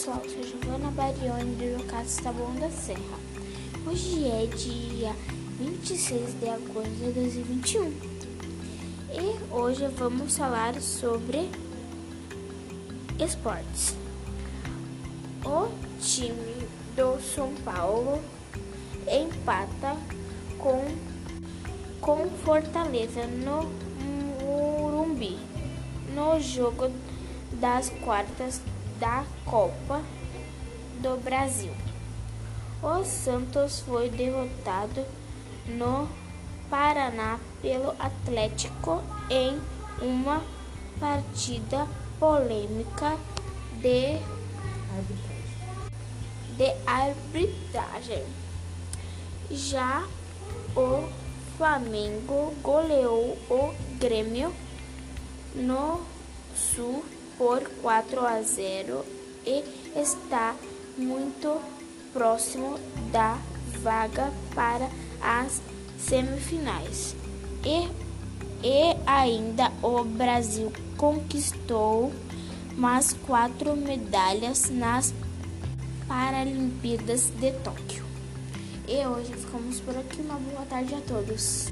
pessoal, sou Giovana Barioni do Jocato Taboão da Serra. Hoje é dia 26 de agosto de 2021 e hoje vamos falar sobre esportes. O time do São Paulo empata com, com Fortaleza no Morumbi no jogo das quartas da Copa do Brasil. O Santos foi derrotado no Paraná pelo Atlético em uma partida polêmica de de arbitragem. Já o Flamengo goleou o Grêmio no Sul por 4 a 0 e está muito próximo da vaga para as semifinais. E, e ainda o Brasil conquistou mais quatro medalhas nas Paralimpíadas de Tóquio. E hoje ficamos por aqui. Uma boa tarde a todos.